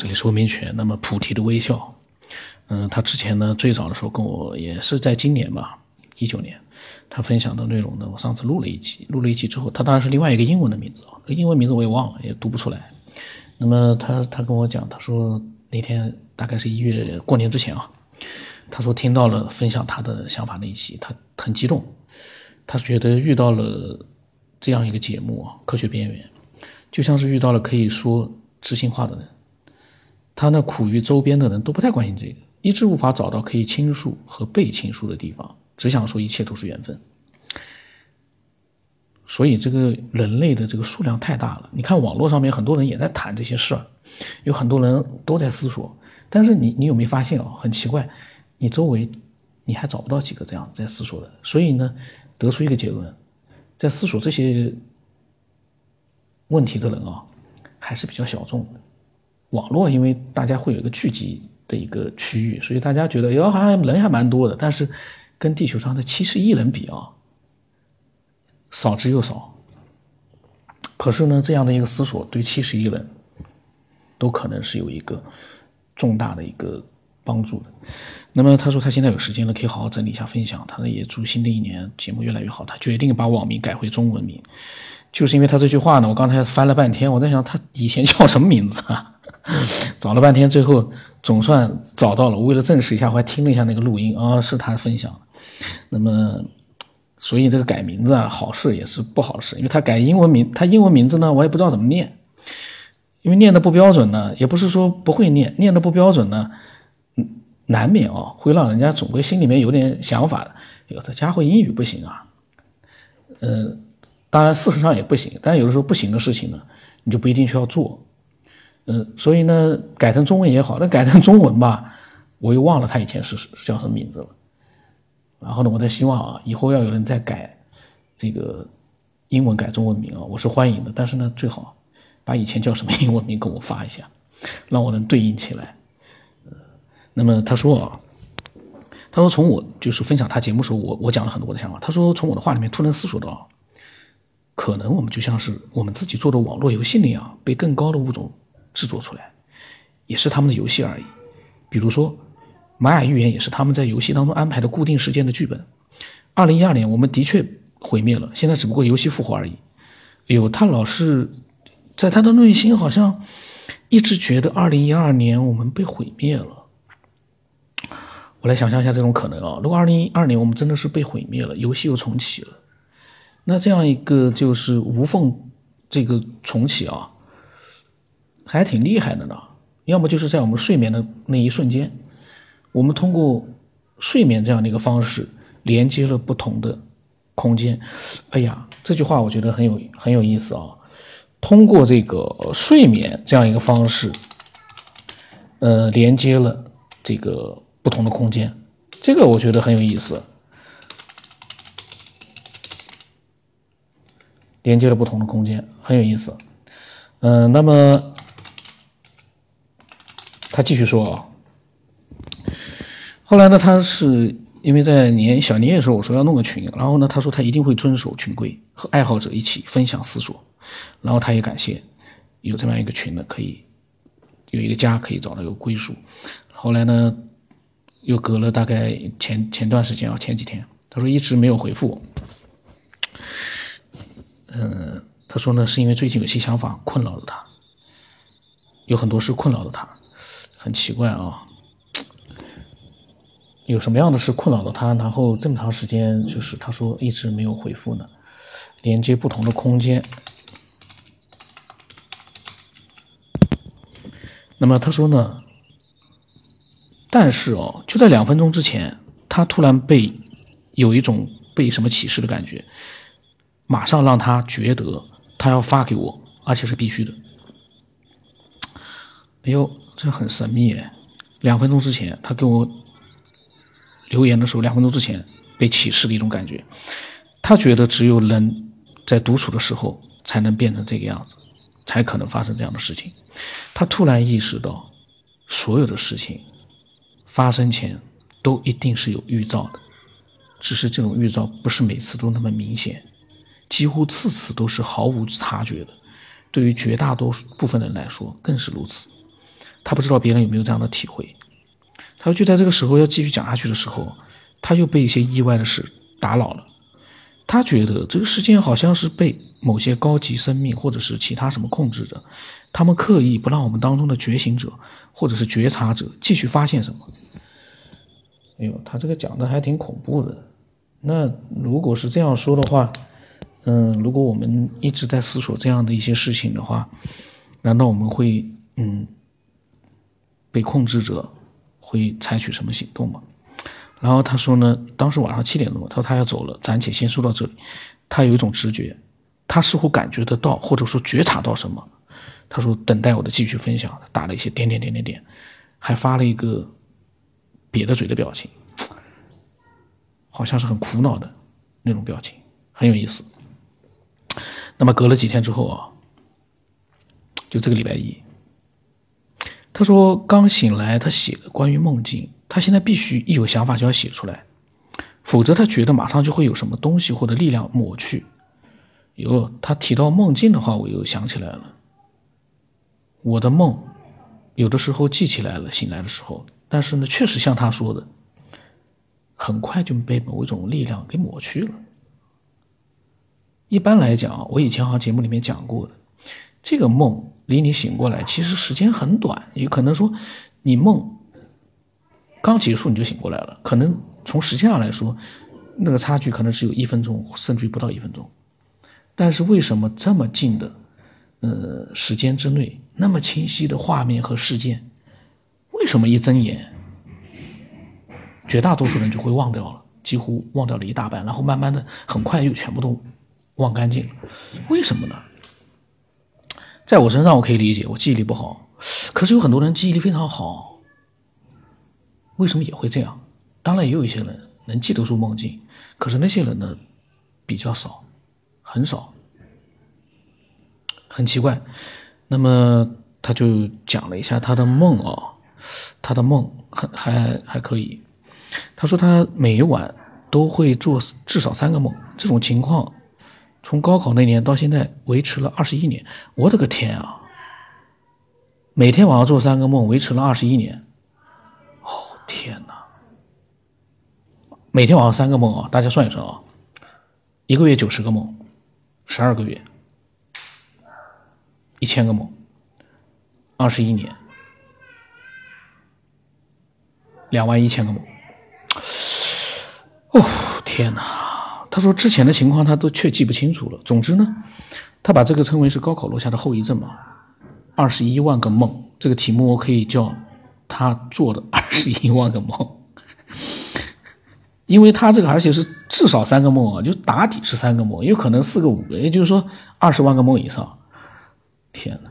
这里是文明犬。那么菩提的微笑，嗯，他之前呢最早的时候跟我也是在今年吧，一九年，他分享的内容呢，我上次录了一期，录了一期之后，他当然是另外一个英文的名字啊，英文名字我也忘了，也读不出来。那么他他跟我讲，他说那天大概是一月过年之前啊，他说听到了分享他的想法那一期，他很激动，他觉得遇到了这样一个节目啊，科学边缘，就像是遇到了可以说知心话的人。他呢苦于周边的人都不太关心这个，一直无法找到可以倾诉和被倾诉的地方，只想说一切都是缘分。所以这个人类的这个数量太大了。你看网络上面很多人也在谈这些事儿，有很多人都在思索。但是你你有没有发现啊？很奇怪，你周围你还找不到几个这样在思索的。所以呢，得出一个结论，在思索这些问题的人啊，还是比较小众的。网络因为大家会有一个聚集的一个区域，所以大家觉得哟好像人还蛮多的。但是跟地球上的七十亿人比啊。少之又少，可是呢，这样的一个思索对七十亿人都可能是有一个重大的一个帮助的。那么他说他现在有时间了，可以好好整理一下分享。他呢也祝新的一年节目越来越好。他决定把网名改回中文名，就是因为他这句话呢。我刚才翻了半天，我在想他以前叫什么名字啊？找了半天，最后总算找到了。我为了证实一下，我还听了一下那个录音啊，是他分享的。那么。所以这个改名字啊，好事也是不好事，因为他改英文名，他英文名字呢，我也不知道怎么念，因为念的不标准呢，也不是说不会念，念的不标准呢，难免啊，会让人家总归心里面有点想法的。哟，这家伙英语不行啊，嗯，当然事实上也不行，但有的时候不行的事情呢，你就不一定需要做，嗯，所以呢，改成中文也好，那改成中文吧，我又忘了他以前是叫什么名字了。然后呢，我在希望啊，以后要有人再改这个英文改中文名啊，我是欢迎的。但是呢，最好把以前叫什么英文名给我发一下，让我能对应起来。呃，那么他说啊，他说从我就是分享他节目时候，我我讲了很多我的想法。他说从我的话里面突然思索到，可能我们就像是我们自己做的网络游戏那样，被更高的物种制作出来，也是他们的游戏而已。比如说。玛雅预言也是他们在游戏当中安排的固定时间的剧本。二零一二年，我们的确毁灭了，现在只不过游戏复活而已。哎呦，他老是在他的内心好像一直觉得二零一二年我们被毁灭了。我来想象一下这种可能啊，如果二零一二年我们真的是被毁灭了，游戏又重启了，那这样一个就是无缝这个重启啊，还挺厉害的呢。要么就是在我们睡眠的那一瞬间。我们通过睡眠这样的一个方式连接了不同的空间。哎呀，这句话我觉得很有很有意思啊！通过这个睡眠这样一个方式，呃，连接了这个不同的空间，这个我觉得很有意思。连接了不同的空间，很有意思。嗯，那么他继续说啊。后来呢，他是因为在年小年夜的时候，我说要弄个群，然后呢，他说他一定会遵守群规，和爱好者一起分享思索，然后他也感谢有这么样一个群呢，可以有一个家，可以找到一个归属。后来呢，又隔了大概前前段时间啊，前几天，他说一直没有回复。嗯，他说呢，是因为最近有些想法困扰了他，有很多事困扰了他，很奇怪啊。有什么样的事困扰了他？然后这么长时间，就是他说一直没有回复呢？连接不同的空间。那么他说呢？但是哦，就在两分钟之前，他突然被有一种被什么启示的感觉，马上让他觉得他要发给我，而且是必须的。哎呦，这很神秘哎！两分钟之前，他给我。留言的时候，两分钟之前被启示的一种感觉，他觉得只有人在独处的时候才能变成这个样子，才可能发生这样的事情。他突然意识到，所有的事情发生前都一定是有预兆的，只是这种预兆不是每次都那么明显，几乎次次都是毫无察觉的。对于绝大多数部分人来说更是如此。他不知道别人有没有这样的体会。他就在这个时候要继续讲下去的时候，他又被一些意外的事打扰了。他觉得这个事件好像是被某些高级生命或者是其他什么控制着，他们刻意不让我们当中的觉醒者或者是觉察者继续发现什么。哎呦，他这个讲的还挺恐怖的。那如果是这样说的话，嗯，如果我们一直在思索这样的一些事情的话，难道我们会嗯被控制者会采取什么行动吗？然后他说呢，当时晚上七点钟，他说他要走了，暂且先说到这里。他有一种直觉，他似乎感觉得到，或者说觉察到什么。他说等待我的继续分享，打了一些点点点点点，还发了一个瘪的嘴的表情，好像是很苦恼的那种表情，很有意思。那么隔了几天之后啊，就这个礼拜一，他说刚醒来，他写了关于梦境。他现在必须一有想法就要写出来，否则他觉得马上就会有什么东西或者力量抹去。哟，他提到梦境的话，我又想起来了。我的梦有的时候记起来了，醒来的时候，但是呢，确实像他说的，很快就被某一种力量给抹去了。一般来讲，我以前好像节目里面讲过的，这个梦离你醒过来其实时间很短，也可能说你梦。刚结束你就醒过来了，可能从时间上来说，那个差距可能只有一分钟，甚至于不到一分钟。但是为什么这么近的，呃，时间之内那么清晰的画面和事件，为什么一睁眼，绝大多数人就会忘掉了，几乎忘掉了一大半，然后慢慢的很快又全部都忘干净了？为什么呢？在我身上我可以理解，我记忆力不好，可是有很多人记忆力非常好。为什么也会这样？当然也有一些人能记得住梦境，可是那些人呢，比较少，很少，很奇怪。那么他就讲了一下他的梦啊，他的梦很还还可以。他说他每晚都会做至少三个梦，这种情况从高考那年到现在维持了二十一年。我的个天啊！每天晚上做三个梦，维持了二十一年。哦天哪！每天晚上三个梦啊，大家算一算啊，一个月九十个梦，十二个月，一千个梦，二十一年，两万一千个梦。哦，天哪！他说之前的情况他都却记不清楚了。总之呢，他把这个称为是高考落下的后遗症嘛。二十一万个梦，这个题目我可以叫。他做的 二十一万个梦，因为他这个而且是至少三个梦啊，就打底是三个梦，有可能四个五个，也就是说二十万个梦以上。天哪！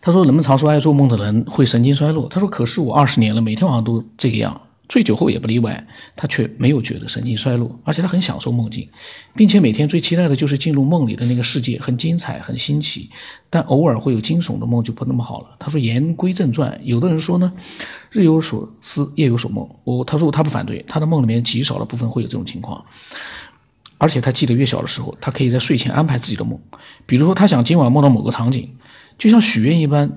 他说人们常说爱做梦的人会神经衰弱，他说可是我二十年了，每天晚上都这个样。醉酒后也不例外，他却没有觉得神经衰弱，而且他很享受梦境，并且每天最期待的就是进入梦里的那个世界，很精彩，很新奇。但偶尔会有惊悚的梦就不那么好了。他说：“言归正传，有的人说呢，日有所思，夜有所梦。我他说他不反对，他的梦里面极少的部分会有这种情况，而且他记得越小的时候，他可以在睡前安排自己的梦，比如说他想今晚梦到某个场景，就像许愿一般。”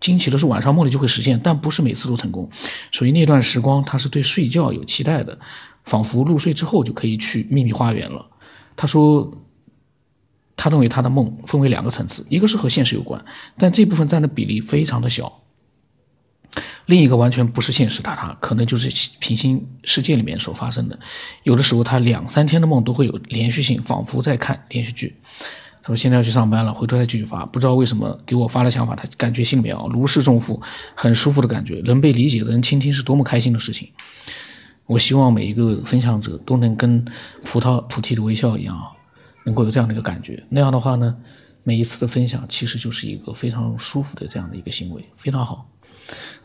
惊奇的是，晚上梦里就会实现，但不是每次都成功。所以那段时光，他是对睡觉有期待的，仿佛入睡之后就可以去秘密花园了。他说，他认为他的梦分为两个层次，一个是和现实有关，但这部分占的比例非常的小；另一个完全不是现实，他他可能就是平行世界里面所发生的。有的时候，他两三天的梦都会有连续性，仿佛在看连续剧。说现在要去上班了，回头再继续发。不知道为什么给我发的想法，他感觉心里面啊如释重负，很舒服的感觉。能被理解的人倾听是多么开心的事情。我希望每一个分享者都能跟葡萄菩提的微笑一样，能够有这样的一个感觉。那样的话呢，每一次的分享其实就是一个非常舒服的这样的一个行为，非常好。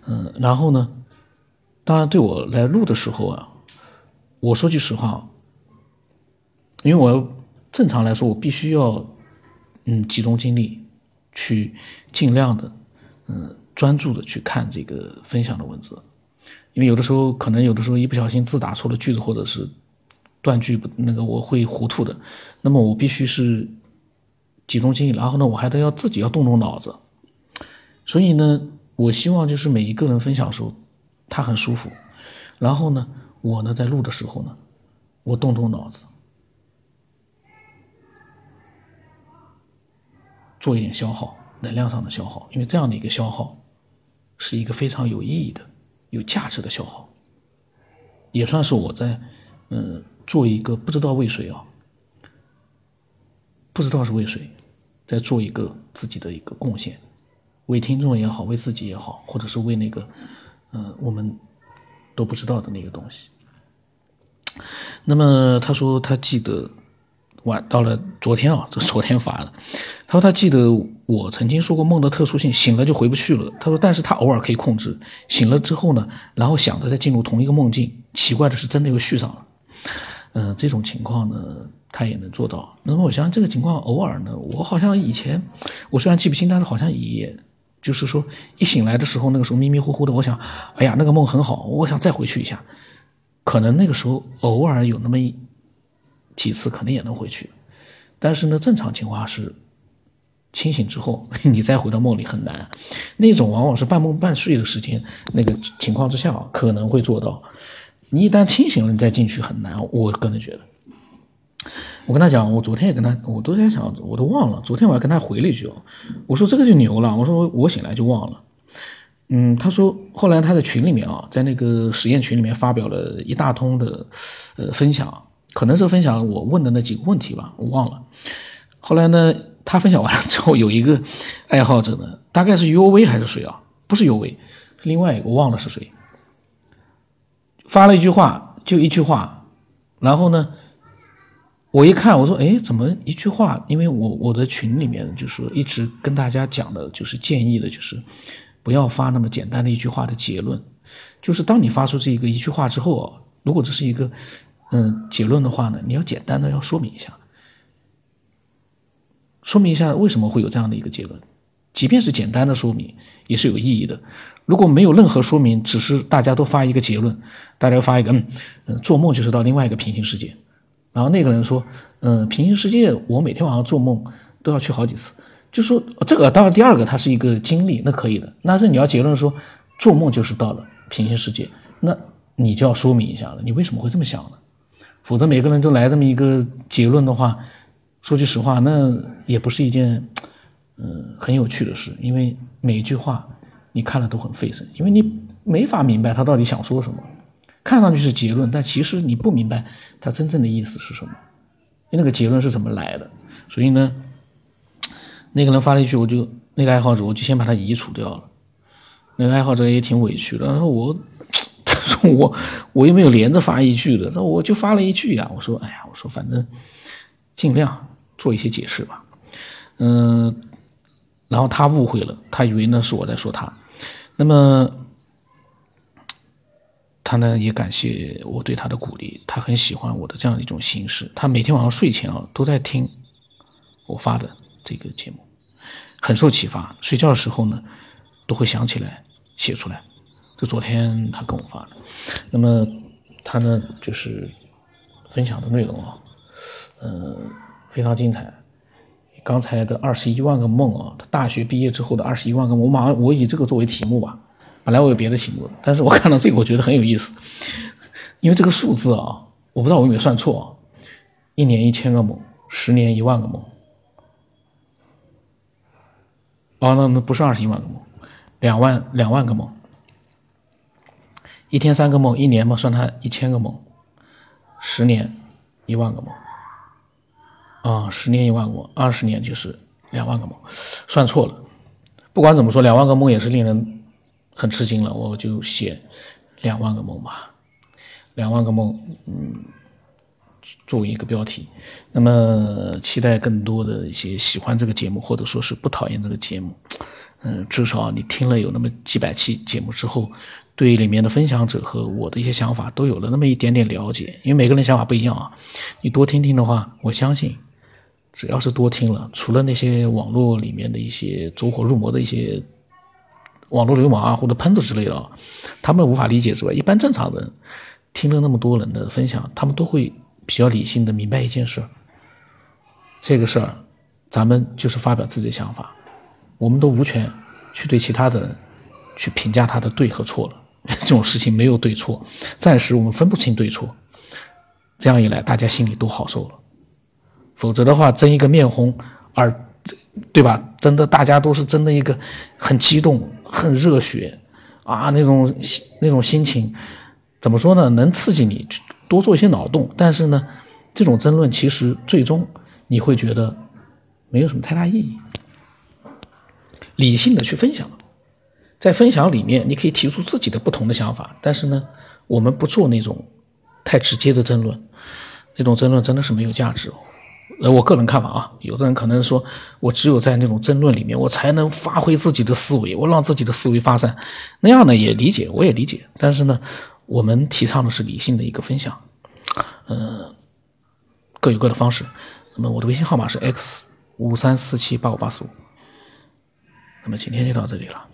嗯，然后呢，当然对我来录的时候啊，我说句实话，因为我要正常来说，我必须要。嗯，集中精力去尽量的，嗯，专注的去看这个分享的文字，因为有的时候可能有的时候一不小心字打错了句子，或者是断句不那个我会糊涂的，那么我必须是集中精力，然后呢，我还得要自己要动动脑子，所以呢，我希望就是每一个人分享的时候，他很舒服。然后呢，我呢在录的时候呢，我动动脑子，做一点消耗，能量上的消耗。因为这样的一个消耗，是一个非常有意义的、有价值的消耗，也算是我在嗯做一个不知道为谁啊，不知道是为谁，在做一个自己的一个贡献。为听众也好，为自己也好，或者是为那个，嗯，我们都不知道的那个东西。那么他说他记得晚到了昨天啊，这昨天发的。他说他记得我曾经说过梦的特殊性，醒了就回不去了。他说，但是他偶尔可以控制，醒了之后呢，然后想着再进入同一个梦境。奇怪的是，真的又续上了。嗯，这种情况呢，他也能做到。那么我相信这个情况偶尔呢，我好像以前我虽然记不清，但是好像也。就是说，一醒来的时候，那个时候迷迷糊糊的，我想，哎呀，那个梦很好，我想再回去一下。可能那个时候偶尔有那么一几次，可能也能回去。但是呢，正常情况是清醒之后，你再回到梦里很难。那种往往是半梦半睡的时间，那个情况之下可能会做到。你一旦清醒了，你再进去很难。我个人觉得。我跟他讲，我昨天也跟他，我都在想，我都忘了。昨天我还跟他回了一句，我说这个就牛了。我说我醒来就忘了。嗯，他说后来他在群里面啊，在那个实验群里面发表了一大通的呃分享，可能是分享我问的那几个问题吧，我忘了。后来呢，他分享完了之后，有一个爱好者呢，大概是 U V 还是谁啊？不是 U V，是另外一个，我忘了是谁。发了一句话，就一句话，然后呢？我一看，我说，哎，怎么一句话？因为我我的群里面就是一直跟大家讲的，就是建议的，就是不要发那么简单的一句话的结论。就是当你发出这个一句话之后啊，如果这是一个嗯结论的话呢，你要简单的要说明一下，说明一下为什么会有这样的一个结论。即便是简单的说明，也是有意义的。如果没有任何说明，只是大家都发一个结论，大家发一个嗯嗯，做梦就是到另外一个平行世界。然后那个人说：“嗯，平行世界，我每天晚上做梦都要去好几次。就说这个，当然第二个它是一个经历，那可以的。但是你要结论说做梦就是到了平行世界，那你就要说明一下了，你为什么会这么想呢？否则每个人都来这么一个结论的话，说句实话，那也不是一件嗯很有趣的事，因为每一句话你看了都很费神，因为你没法明白他到底想说什么。”看上去是结论，但其实你不明白他真正的意思是什么，那个结论是怎么来的。所以呢，那个人发了一句，我就那个爱好者，我就先把他移除掉了。那个爱好者也挺委屈的，他说我，他说我我又没有连着发一句的，那我就发了一句呀。我说哎呀，我说反正尽量做一些解释吧。嗯，然后他误会了，他以为呢是我在说他。那么。他呢也感谢我对他的鼓励，他很喜欢我的这样一种形式。他每天晚上睡前啊都在听我发的这个节目，很受启发。睡觉的时候呢都会想起来写出来。就昨天他跟我发的，那么他呢就是分享的内容啊，嗯，非常精彩。刚才的二十一万个梦啊，他大学毕业之后的二十一万个梦，我马上我以这个作为题目吧。本来我有别的题目，但是我看到这个，我觉得很有意思，因为这个数字啊，我不知道我有没有算错啊，一年一千个梦，十年一万个梦，哦，那那不是二十一万个梦，两万两万个梦，一天三个梦，一年嘛算它一千个梦，十年一万个梦，啊，十年一万个梦，二十年就是两万个梦，算错了，不管怎么说，两万个梦也是令人。很吃惊了，我就写两万个梦吧，两万个梦，嗯，作为一个标题。那么期待更多的一些喜欢这个节目，或者说是不讨厌这个节目，嗯，至少你听了有那么几百期节目之后，对里面的分享者和我的一些想法都有了那么一点点了解。因为每个人想法不一样啊，你多听听的话，我相信，只要是多听了，除了那些网络里面的一些走火入魔的一些。网络流氓啊，或者喷子之类的，他们无法理解之外，一般正常人听了那么多人的分享，他们都会比较理性的明白一件事。这个事儿，咱们就是发表自己的想法，我们都无权去对其他的人去评价他的对和错了。这种事情没有对错，暂时我们分不清对错。这样一来，大家心里都好受了。否则的话，争一个面红耳，对吧？真的，大家都是争的一个很激动、很热血啊，那种那种心情，怎么说呢？能刺激你多做一些脑洞。但是呢，这种争论其实最终你会觉得没有什么太大意义。理性的去分享。在分享里面，你可以提出自己的不同的想法，但是呢，我们不做那种太直接的争论，那种争论真的是没有价值。呃，我个人看法啊，有的人可能说我只有在那种争论里面，我才能发挥自己的思维，我让自己的思维发散，那样呢也理解，我也理解。但是呢，我们提倡的是理性的一个分享，嗯，各有各的方式。那么我的微信号码是 x 五三四七八五八四五。那么今天就到这里了。